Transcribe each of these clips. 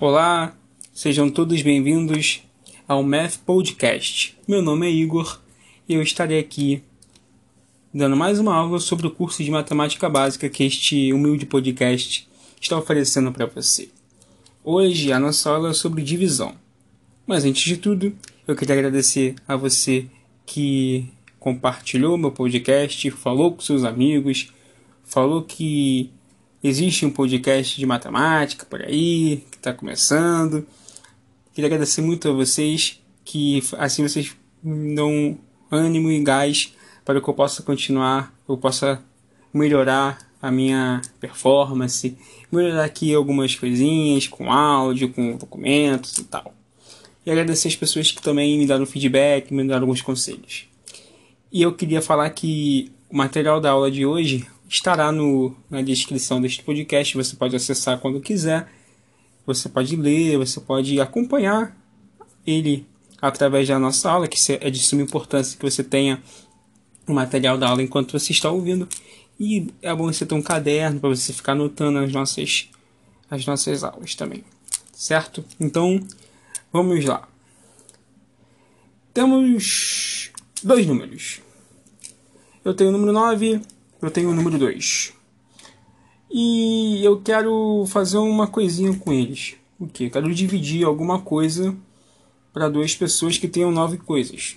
Olá, sejam todos bem-vindos ao Math Podcast. Meu nome é Igor e eu estarei aqui dando mais uma aula sobre o curso de matemática básica que este humilde podcast está oferecendo para você. Hoje a nossa aula é sobre divisão. Mas antes de tudo, eu queria agradecer a você que compartilhou meu podcast, falou com seus amigos, falou que existe um podcast de matemática por aí, está começando. Queria agradecer muito a vocês, que assim vocês dão ânimo e gás para que eu possa continuar, eu possa melhorar a minha performance, melhorar aqui algumas coisinhas com áudio, com documentos e tal. E agradecer as pessoas que também me deram feedback, me deram alguns conselhos. E eu queria falar que o material da aula de hoje estará no, na descrição deste podcast. Você pode acessar quando quiser. Você pode ler, você pode acompanhar ele através da nossa aula, que é de suma importância que você tenha o material da aula enquanto você está ouvindo. E é bom você ter um caderno para você ficar anotando as nossas, as nossas aulas também. Certo? Então, vamos lá. Temos dois números. Eu tenho o número 9, eu tenho o número 2. E eu quero fazer uma coisinha com eles. O que? Quero dividir alguma coisa para duas pessoas que tenham nove coisas.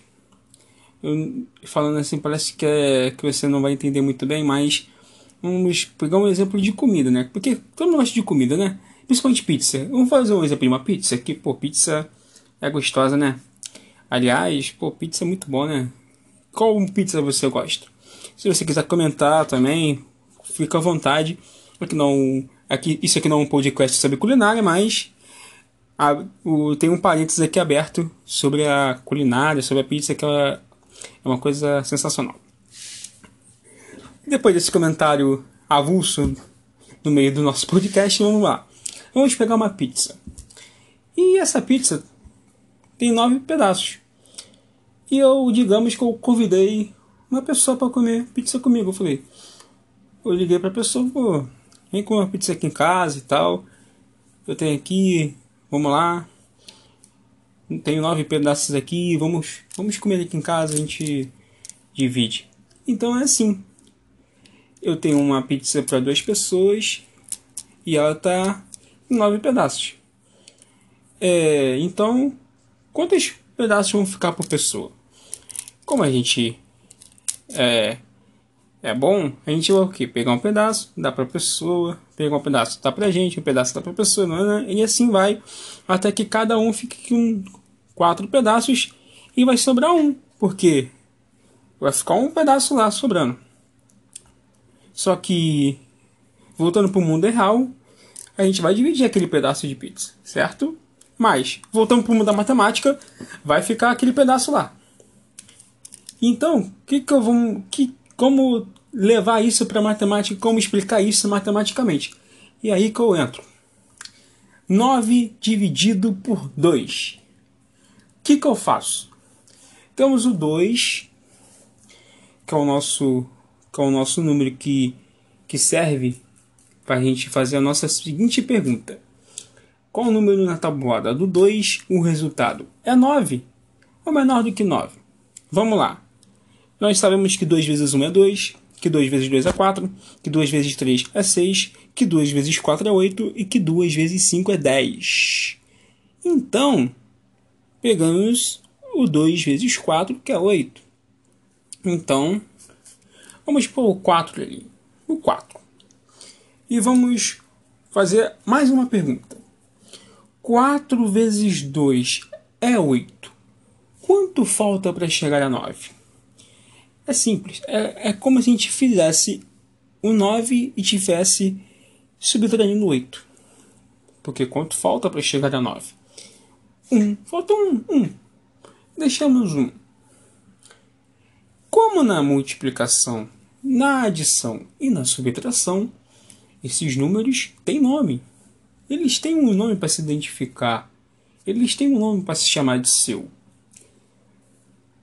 Eu, falando assim, parece que, é, que você não vai entender muito bem, mas vamos pegar um exemplo de comida, né? Porque todo mundo gosta de comida, né? Principalmente pizza. Vamos fazer um exemplo de uma pizza, que, pô, pizza é gostosa, né? Aliás, pô, pizza é muito bom, né? Qual pizza você gosta? Se você quiser comentar também, fica à vontade. Aqui não, aqui, isso aqui não é um podcast sobre culinária, mas a, o, tem um parênteses aqui aberto sobre a culinária, sobre a pizza, que é uma coisa sensacional. Depois desse comentário avulso no meio do nosso podcast, vamos lá. Vamos pegar uma pizza. E essa pizza tem nove pedaços. E eu, digamos que eu convidei uma pessoa para comer pizza comigo. Eu falei, eu liguei para a pessoa, vem comer uma pizza aqui em casa e tal. Eu tenho aqui, vamos lá. Tenho nove pedaços aqui, vamos, vamos comer aqui em casa, a gente divide. Então é assim. Eu tenho uma pizza para duas pessoas e ela tá em nove pedaços. É, então, quantos pedaços vão ficar por pessoa? Como a gente é, é bom, a gente vai o quê? Pegar um pedaço, dá para a pessoa, pegar um pedaço, dá para a gente, um pedaço dá para a pessoa, né? e assim vai, até que cada um fique com quatro pedaços e vai sobrar um, porque vai ficar um pedaço lá sobrando. Só que, voltando para o mundo real, a gente vai dividir aquele pedaço de pizza, certo? Mas, voltando para o mundo da matemática, vai ficar aquele pedaço lá. Então, que que eu vou, que, como levar isso para matemática, como explicar isso matematicamente? E aí que eu entro. 9 dividido por 2. O que, que eu faço? Temos o 2, que é o nosso, que é o nosso número que, que serve para a gente fazer a nossa seguinte pergunta. Qual o número na tabuada do 2? O resultado é 9 ou menor do que 9? Vamos lá. Nós sabemos que 2 vezes 1 é 2, que 2 vezes 2 é 4, que 2 vezes 3 é 6, que 2 vezes 4 é 8 e que 2 vezes 5 é 10. Então, pegamos o 2 vezes 4, que é 8. Então, vamos pôr o 4 ali. O 4. E vamos fazer mais uma pergunta. 4 vezes 2 é 8. Quanto falta para chegar a 9? É simples. É, é como se a gente fizesse o 9 e tivesse subtraindo o 8. Porque quanto falta para chegar a 9? 1. Falta 1. 1. Deixamos 1. Como na multiplicação, na adição e na subtração, esses números têm nome. Eles têm um nome para se identificar. Eles têm um nome para se chamar de seu.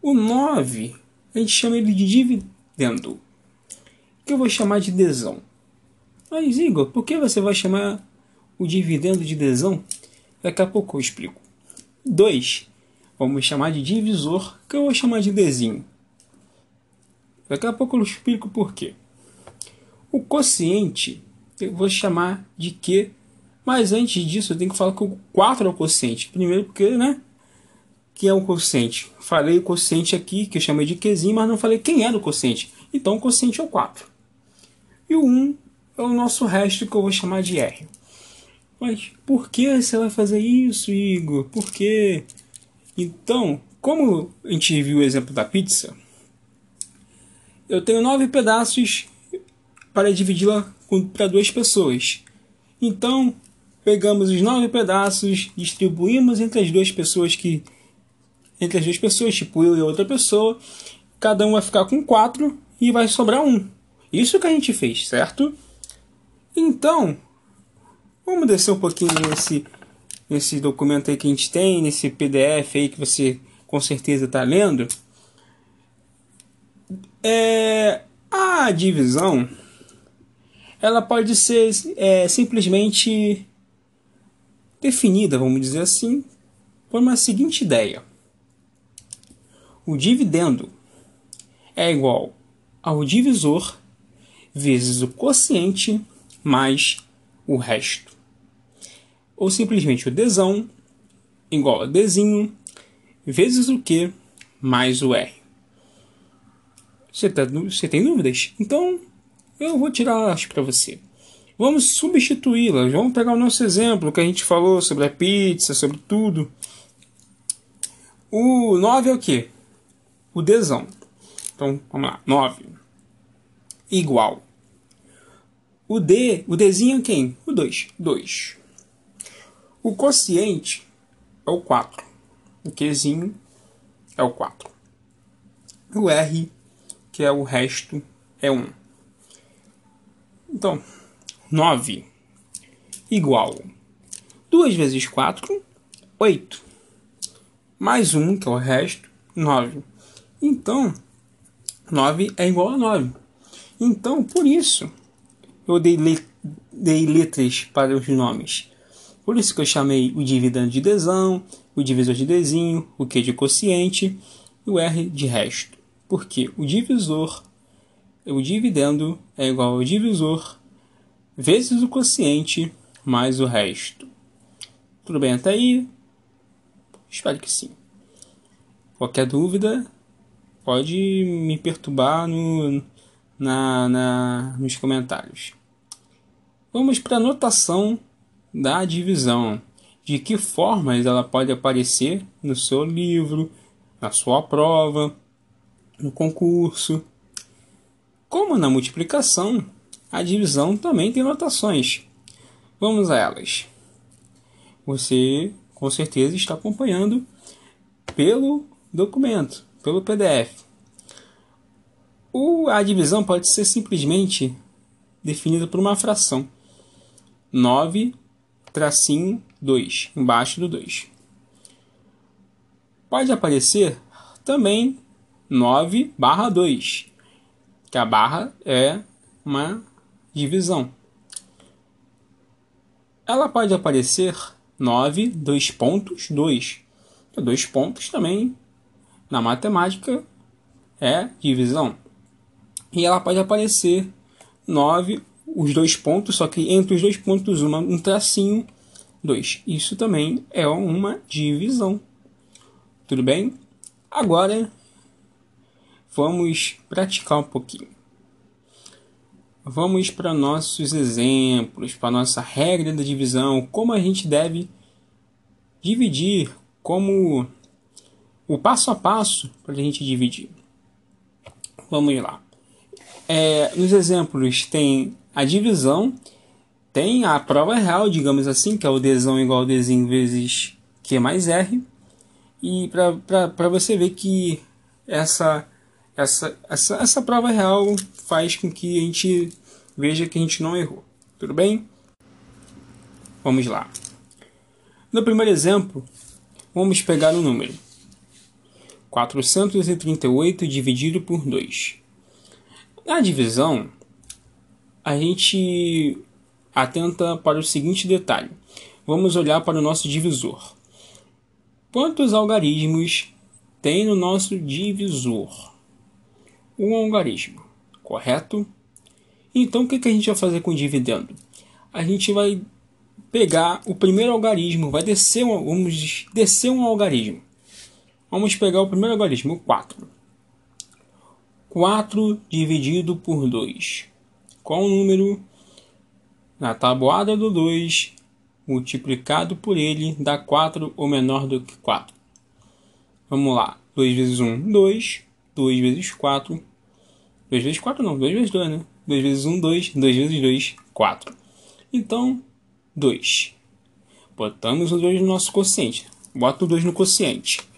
O 9 a gente chama ele de dividendo, que eu vou chamar de desão. Mas Igor, por que você vai chamar o dividendo de desão? Daqui a pouco eu explico. 2. Vamos chamar de divisor, que eu vou chamar de Dzinho. Daqui a pouco eu explico por quê. O quociente eu vou chamar de Q, mas antes disso eu tenho que falar que o 4 é o quociente. Primeiro porque, né? Que é o quociente. Falei o quociente aqui, que eu chamei de Qzinho, mas não falei quem era o quociente. Então o quociente é o 4. E o 1 é o nosso resto que eu vou chamar de R. Mas por que você vai fazer isso, Igor? Por quê? Então, como a gente viu o exemplo da pizza, eu tenho nove pedaços para dividi-la para duas pessoas. Então, pegamos os nove pedaços, distribuímos entre as duas pessoas que entre as duas pessoas, tipo eu e outra pessoa, cada um vai ficar com quatro e vai sobrar um. Isso que a gente fez, certo? Então, vamos descer um pouquinho nesse, nesse documento aí que a gente tem, nesse PDF aí que você com certeza está lendo. É, a divisão ela pode ser é, simplesmente definida, vamos dizer assim, por uma seguinte ideia: o dividendo é igual ao divisor vezes o quociente mais o resto. Ou simplesmente o Dzão igual a Dzinho vezes o Q mais o R. Você, tá, você tem dúvidas? Então eu vou tirá-las para você. Vamos substituí-las. Vamos pegar o nosso exemplo que a gente falou sobre a pizza, sobre tudo. O 9 é o que? O Dzão. Então, vamos lá. 9 igual o D, o Dzinho é quem? O 2. 2. O quociente é o 4. O Qzinho é o 4. O R, que é o resto, é 1. Então, 9 igual 2 vezes 4, 8. Mais 1, que é o resto, 9. Então, 9 é igual a 9. Então, por isso, eu dei, dei letras para os nomes. Por isso que eu chamei o dividendo de desão, o divisor de desinho, o Q de quociente e o R de resto. Porque o divisor, o dividendo é igual ao divisor vezes o quociente mais o resto. Tudo bem até aí? Espero que sim. Qualquer dúvida, pode me perturbar no, na, na, nos comentários. Vamos para a notação da divisão. De que formas ela pode aparecer no seu livro, na sua prova, no concurso. Como na multiplicação, a divisão também tem notações. Vamos a elas. Você com certeza está acompanhando pelo documento, pelo PDF. O, a divisão pode ser simplesmente definida por uma fração. 9, tracinho 2, embaixo do 2. Pode aparecer também 9 barra 2, que a barra é uma divisão. Ela pode aparecer 9, 2 pontos, 2. Dois pontos também, na matemática, é divisão. E ela pode aparecer 9 os dois pontos, só que entre os dois pontos uma, um tracinho, dois. Isso também é uma divisão. Tudo bem? Agora vamos praticar um pouquinho. Vamos para nossos exemplos, para nossa regra da divisão, como a gente deve dividir, como o passo a passo para a gente dividir. Vamos lá. É, nos exemplos tem a divisão tem a prova real, digamos assim, que é o Dzão igual a vezes Q mais R. E para você ver que essa, essa, essa, essa prova real faz com que a gente veja que a gente não errou. Tudo bem? Vamos lá. No primeiro exemplo, vamos pegar o número 438 dividido por 2. Na divisão, a gente atenta para o seguinte detalhe. vamos olhar para o nosso divisor. Quantos algarismos tem no nosso divisor? Um algarismo, correto? Então, o que, a gente vai fazer com o dividendo? A gente vai pegar o primeiro algarismo, vai descer um, vamos descer um algarismo. Vamos pegar o primeiro algarismo, o 4. 4 dividido por 2. Qual o número na tabuada do 2 multiplicado por ele dá 4 ou menor do que 4? Vamos lá. 2 vezes 1, 2. 2 vezes 4. 2 vezes 4 não, 2 vezes 2, né? 2 vezes 1, 2. 2 vezes 2, 4. Então, 2. Botamos o 2 no nosso quociente. Bota o 2 no quociente.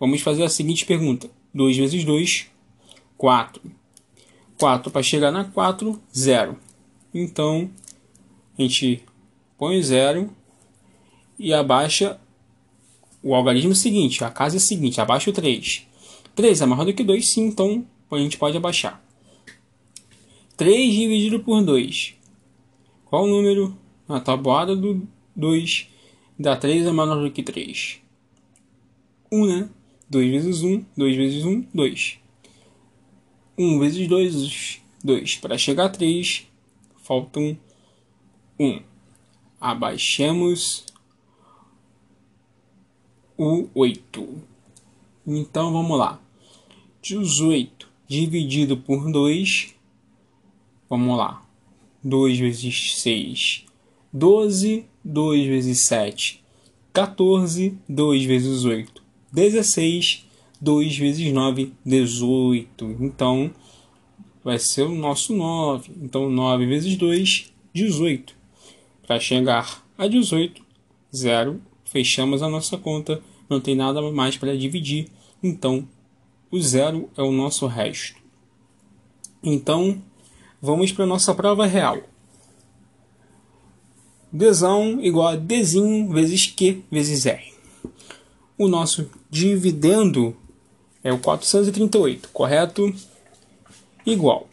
Vamos fazer a seguinte pergunta. 2 vezes 2, 4. 4 para chegar na 4, 0. Então, a gente põe o 0 e abaixa o algarismo seguinte, a casa é seguinte, abaixa o 3. 3 é maior do que 2, sim, então a gente pode abaixar. 3 dividido por 2. Qual o número na tabuada do 2 dá 3 é menor do que 3? 1, né? 2 vezes 1, 2 vezes 1, 2. 1 vezes 2, 2. Para chegar a 3, faltam 1. Abaixemos o 8. Então vamos lá. 18 dividido por 2. Vamos lá. 2 vezes 6, 12. 2 vezes 7, 14. 2 vezes 8, 16, 2 vezes 9, 18. Então, vai ser o nosso 9. Então, 9 vezes 2, 18. Para chegar a 18, 0, fechamos a nossa conta, não tem nada mais para dividir. Então, o zero é o nosso resto. Então, vamos para a nossa prova real. Dzão igual a Dzinho vezes Q vezes R o nosso dividendo é o 438, correto? Igual.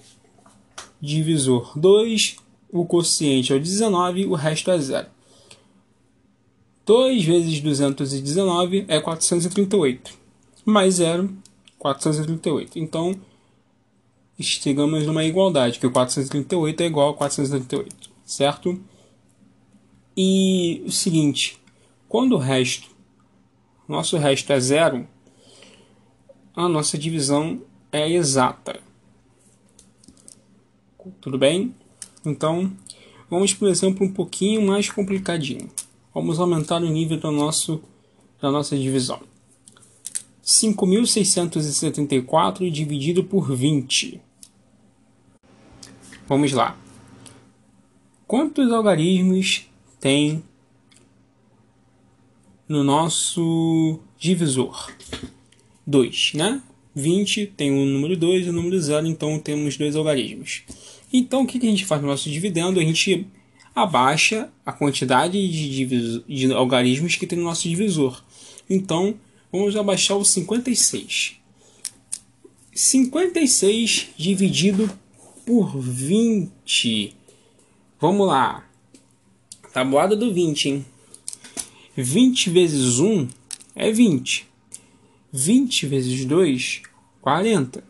Divisor 2, o quociente é o 19, o resto é zero. 2 vezes 219 é 438. Mais 0, 438. Então, chegamos numa igualdade, que o 438 é igual a 438, certo? E o seguinte, quando o resto nosso resto é zero, a nossa divisão é exata. Tudo bem? Então, vamos um exemplo um pouquinho mais complicadinho. Vamos aumentar o nível do nosso, da nossa divisão. 5.674 dividido por 20. Vamos lá. Quantos algarismos tem no nosso divisor. 2, né? 20 tem o número 2 e o número 0, então temos dois algarismos. Então o que a gente faz no nosso dividendo? A gente abaixa a quantidade de, de algarismos que tem no nosso divisor. Então vamos abaixar o 56. 56 dividido por 20. Vamos lá. Tabuada do 20, hein? 20 vezes 1 é 20. 20 vezes 2, 40.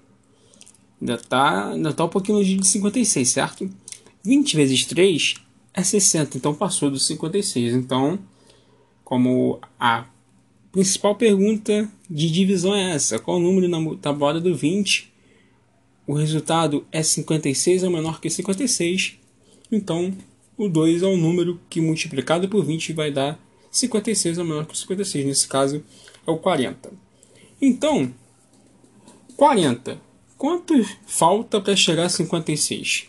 Ainda está ainda tá um pouquinho longe de 56, certo? 20 vezes 3 é 60, então passou dos 56. Então, como a principal pergunta de divisão é essa: qual o número na tabuada do 20? O resultado é 56 é menor que 56. Então, o 2 é o número que multiplicado por 20 vai dar 56 é menor que 56, nesse caso é o 40. Então, 40. Quanto falta para chegar a 56?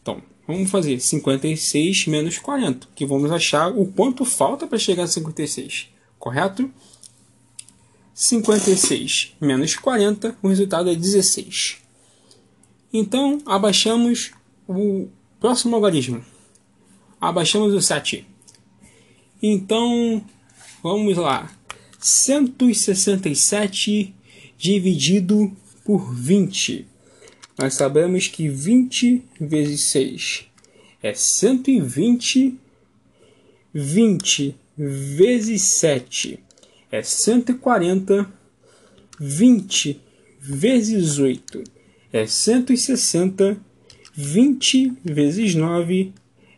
Então, vamos fazer 56 menos 40, que vamos achar o quanto falta para chegar a 56, correto? 56 menos 40, o resultado é 16. Então, abaixamos o próximo algarismo. Abaixamos o 7. Então, vamos lá. 167 dividido por 20. Nós sabemos que 20 vezes 6 é 120 20 vezes 7 é 140. 20 vezes 8 é 160. 20 vezes 9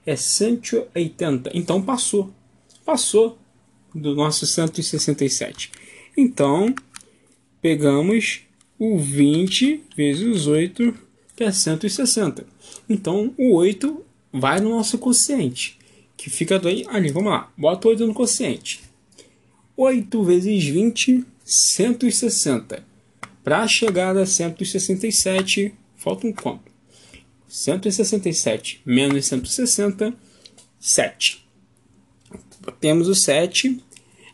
é 180. Então passou. Passou do nosso 167. Então, pegamos o 20 vezes 8, que é 160. Então, o 8 vai no nosso quociente, que fica ali. Vamos lá, bota 8 no quociente. 8 vezes 20, 160. Para chegar a 167, falta um quanto? 167 menos 160, 7. Temos o 7,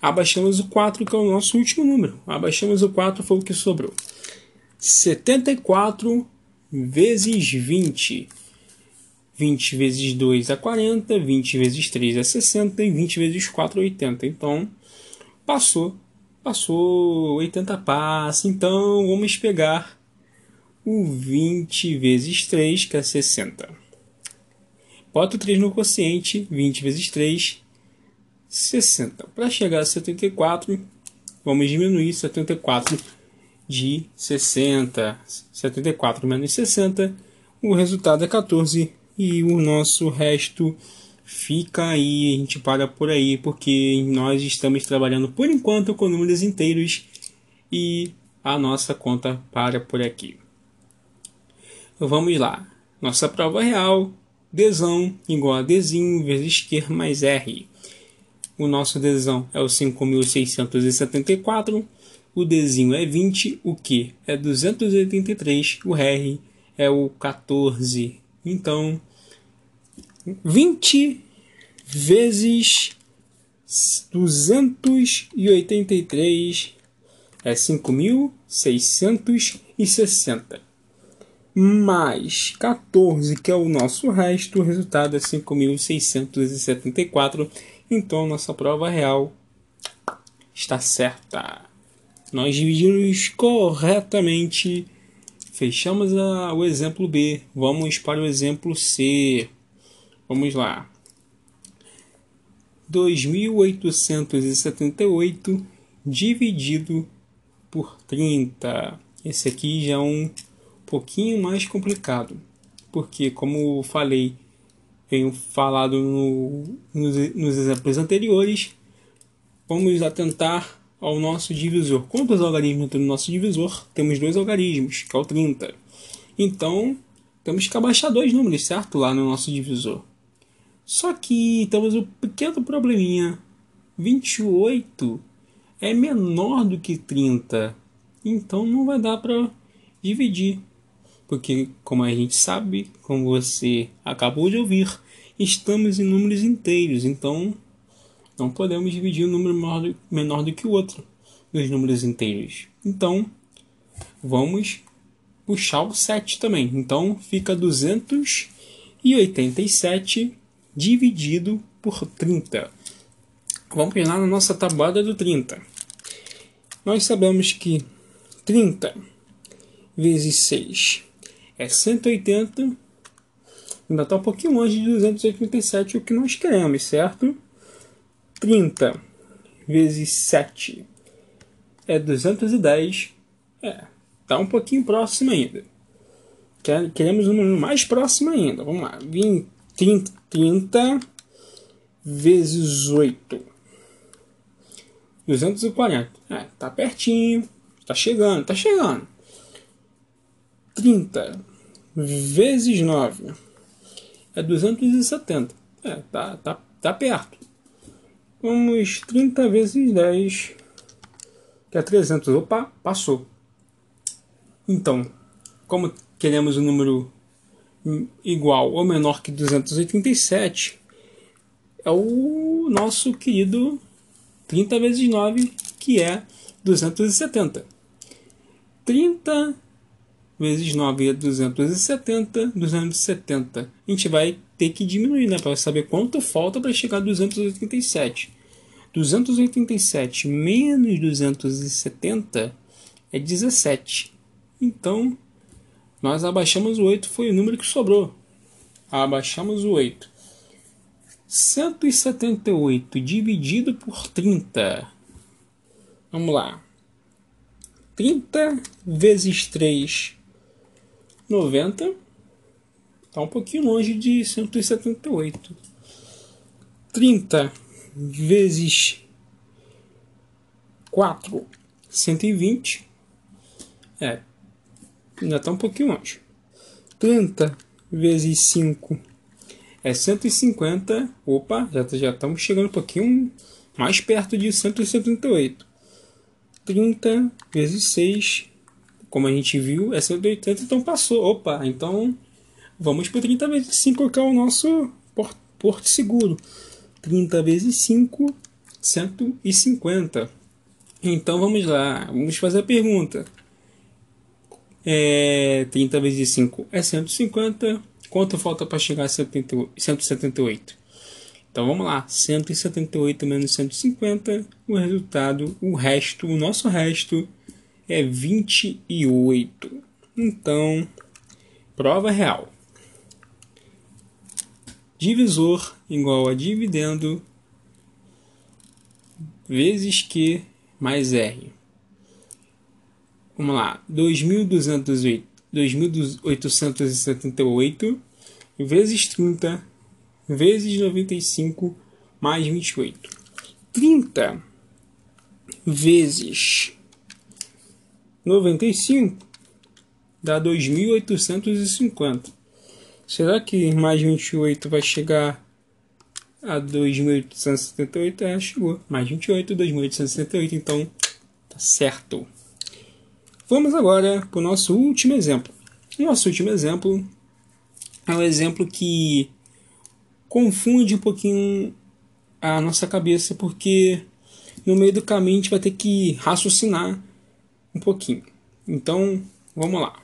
abaixamos o 4, que é o nosso último número. Abaixamos o 4, foi o que sobrou. 74 vezes 20. 20 vezes 2 é 40, 20 vezes 3 é 60 e 20 vezes 4 é 80. Então, passou. Passou 80 passos. Então, vamos pegar o 20 vezes 3, que é 60. Bota o 3 no quociente, 20 vezes 3, 60. Para chegar a 74, vamos diminuir 74 de 60. 74 menos 60, o resultado é 14 e o nosso resto fica aí, a gente para por aí, porque nós estamos trabalhando por enquanto com números inteiros e a nossa conta para por aqui. Vamos lá. Nossa prova real, Dzão igual a Dzinho vezes Q mais R. O nosso Dzão é o 5.674, o Dzinho é 20, o Q é 283, o R é o 14. Então, 20 vezes 283 é 5.660 mais 14, que é o nosso resto, o resultado é 5.674. Então, nossa prova real está certa. Nós dividimos corretamente. Fechamos a, o exemplo B. Vamos para o exemplo C. Vamos lá. 2.878 dividido por 30. Esse aqui já é um pouquinho mais complicado, porque, como falei, venho falado no, nos, nos exemplos anteriores, vamos atentar ao nosso divisor. Quantos algarismos tem no nosso divisor? Temos dois algarismos, que é o 30. Então, temos que abaixar dois números, certo? Lá no nosso divisor. Só que temos um pequeno probleminha. 28 é menor do que 30. Então não vai dar para dividir porque, como a gente sabe, como você acabou de ouvir, estamos em números inteiros, então não podemos dividir um número menor do, menor do que o outro dos números inteiros. Então, vamos puxar o 7 também. Então, fica 287 dividido por 30. Vamos lá na nossa tabuada do 30. Nós sabemos que 30 vezes 6 é 180. Ainda está um pouquinho longe de 287, o que nós queremos, certo? 30 vezes 7 é 210. É, está um pouquinho próximo ainda. Queremos um número mais próximo ainda. Vamos lá. 20, 30, 30 vezes 8. 240. É, tá pertinho. Tá chegando, tá chegando. 30 vezes 9 é 270. É, tá, tá, tá perto. Vamos 30 vezes 10, que é 300. Opa, passou. Então, como queremos um número igual ou menor que 287, é o nosso querido 30 vezes 9, que é 270. 30 vezes 9 é 270, 270. A gente vai ter que diminuir, né, para saber quanto falta para chegar a 287. 287 menos 270 é 17. Então, nós abaixamos o 8, foi o número que sobrou. Abaixamos o 8. 178 dividido por 30. Vamos lá. 30 vezes 3, 90. Está um pouquinho longe de 178. 30 vezes 4, 120. É, ainda está um pouquinho longe. 30 vezes 5 é 150. Opa, já, já estamos chegando um pouquinho mais perto de 178. 30 vezes 6, como a gente viu, é 180, então passou. Opa, então vamos para 30 vezes 5, que é o nosso porto seguro. 30 vezes 5, 150. Então vamos lá, vamos fazer a pergunta. É, 30 vezes 5 é 150. Quanto falta para chegar a 70, 178? Então vamos lá, 178 menos 150, o resultado, o resto, o nosso resto é 28. Então, prova real. Divisor igual a dividendo vezes Q mais R. Vamos lá, 2.878 vezes 30 vezes 95 mais 28. 30 vezes 95 dá 2.850. Será que mais 28 vai chegar a 2.878? É, chegou. Mais 28, 2.878. Então, tá certo. Vamos agora para o nosso último exemplo. Nosso último exemplo é um exemplo que confunde um pouquinho a nossa cabeça, porque no meio do caminho a gente vai ter que raciocinar um pouquinho. Então, vamos lá.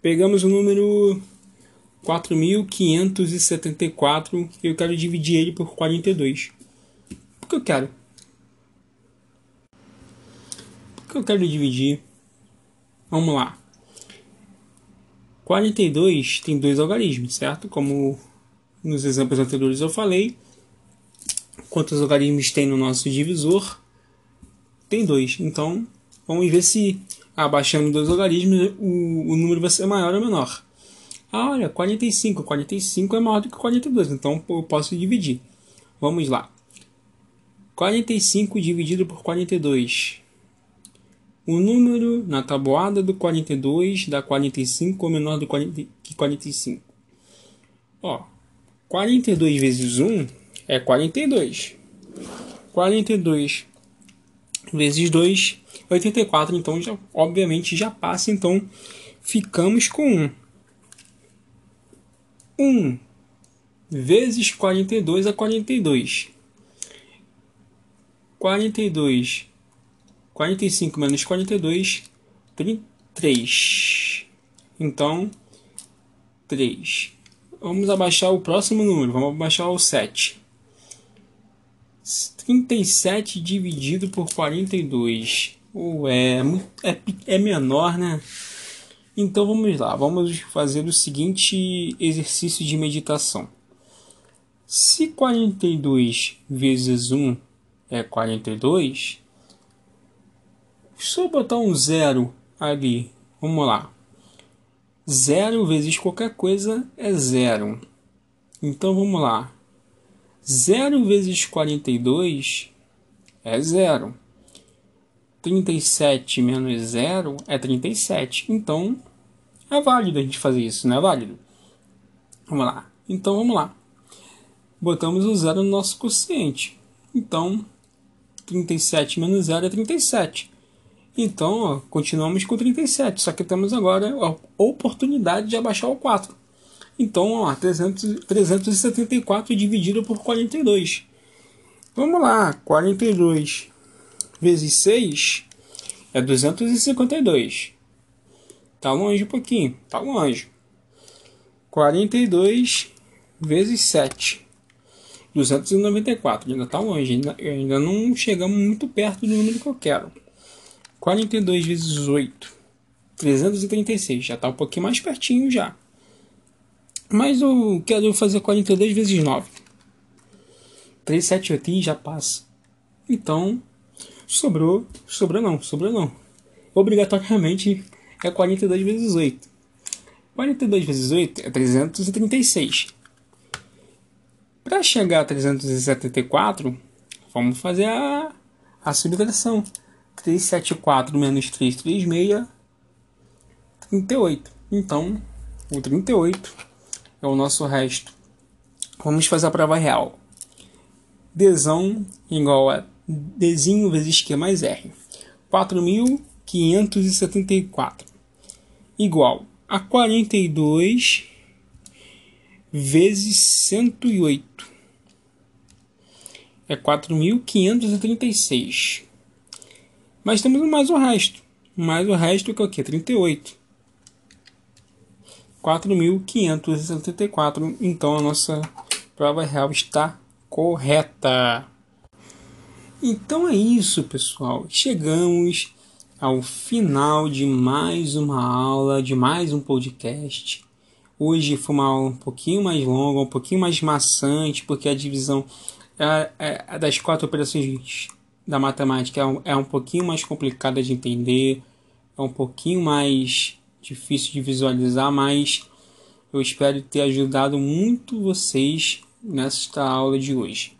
Pegamos o número 4.574 e eu quero dividir ele por 42. Por que eu quero? Por que eu quero dividir Vamos lá. 42 tem dois algarismos, certo? Como nos exemplos anteriores eu falei. Quantos algarismos tem no nosso divisor? Tem dois. Então, vamos ver se abaixando dois algarismos o, o número vai ser maior ou menor. Ah, olha, 45. 45 é maior do que 42, então eu posso dividir. Vamos lá. 45 dividido por 42 o número na tabuada do 42 dá 45 ou menor do 40, que 45. Ó, 42 vezes 1 é 42. 42 vezes 2 84, então já, obviamente já passa, então ficamos com 1. 1 vezes 42 é 42. 42 45 menos 42, 3. Então, 3. Vamos abaixar o próximo número, vamos abaixar o 7. 37 dividido por 42. Ué, é, é menor, né? Então vamos lá, vamos fazer o seguinte exercício de meditação. Se 42 vezes 1 é 42, se eu botar um zero ali, vamos lá. Zero vezes qualquer coisa é zero. Então vamos lá. Zero vezes 42 é zero. 37 menos zero é 37. Então é válido a gente fazer isso, não é válido? Vamos lá. Então vamos lá. Botamos o zero no nosso quociente. Então 37 menos zero é 37. Então, ó, continuamos com 37, só que temos agora a oportunidade de abaixar o 4. Então, ó, 300, 374 dividido por 42. Vamos lá, 42 vezes 6 é 252. Tá longe um pouquinho, tá longe. 42 vezes 7. 294, ainda tá longe, ainda, ainda não chegamos muito perto do número que eu quero. 42 vezes 8, 336. Já está um pouquinho mais pertinho já. Mas eu quero fazer 42 vezes 9. 378 e já passa. Então, sobrou, sobrou não, sobrou não. Obrigatoriamente é 42 vezes 8. 42 vezes 8 é 336. Para chegar a 374, vamos fazer a, a subtração. 374 menos 336, 38. Então, o 38 é o nosso resto. Vamos fazer a prova real. Dzão igual a Dzinho vezes Q mais R. 4.574 igual a 42 vezes 108. É 4.536. Mas temos mais o resto. Mais o resto que é o quê? 38. 4.574. Então a nossa prova real está correta. Então é isso, pessoal. Chegamos ao final de mais uma aula, de mais um podcast. Hoje foi uma aula um pouquinho mais longa, um pouquinho mais maçante, porque a divisão das quatro operações da matemática é é um pouquinho mais complicada de entender, é um pouquinho mais difícil de visualizar, mas eu espero ter ajudado muito vocês nesta aula de hoje.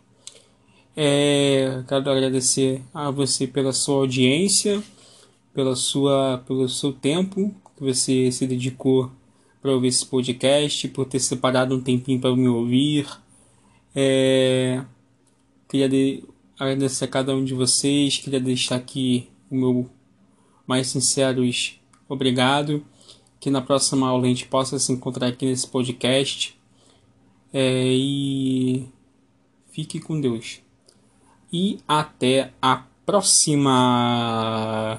É, quero agradecer a você pela sua audiência, pela sua, pelo seu tempo que você se dedicou para ouvir esse podcast, por ter separado um tempinho para me ouvir. É, queria de, agradecer a cada um de vocês, queria deixar aqui o meu mais sinceros obrigado. Que na próxima aula a gente possa se encontrar aqui nesse podcast. É, e fique com Deus. E até a próxima!